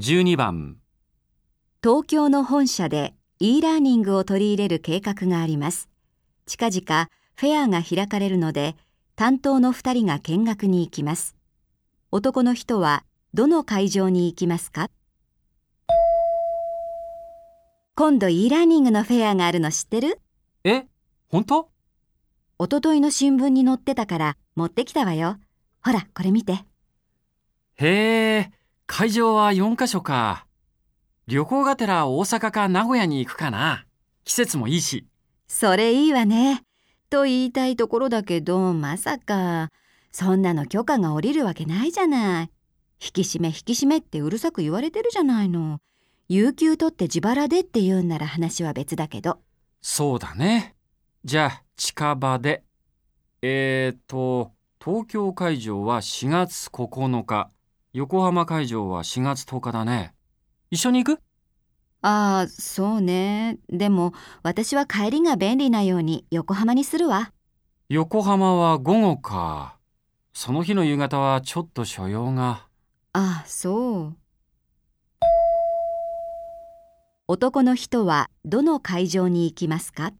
12番東京の本社で e ラーニングを取り入れる計画があります。近々フェアが開かれるので、担当の2人が見学に行きます。男の人はどの会場に行きますか？今度 e ラーニングのフェアがあるの知ってる？え本当？おとといの新聞に載ってたから持ってきたわよ。ほら、これ見て。へえ会場は4カ所か旅行がてら大阪か名古屋に行くかな季節もいいしそれいいわね。と言いたいところだけど、まさか、そんなの許可が下りるわけないじゃない。引き締め引き締めってうるさく言われてるじゃないの。有給取って自腹でって言うんなら話は別だけど。そうだねじゃあ近場でえーと東京会場は4月9日横浜会場は4月10日だね一緒に行く？ああ、そうね。でも、私は帰りが便利なように横浜にするわ。横浜は午後かその日の夕方はちょっと所用がああ、そう。男の人はどの会場に行きますか？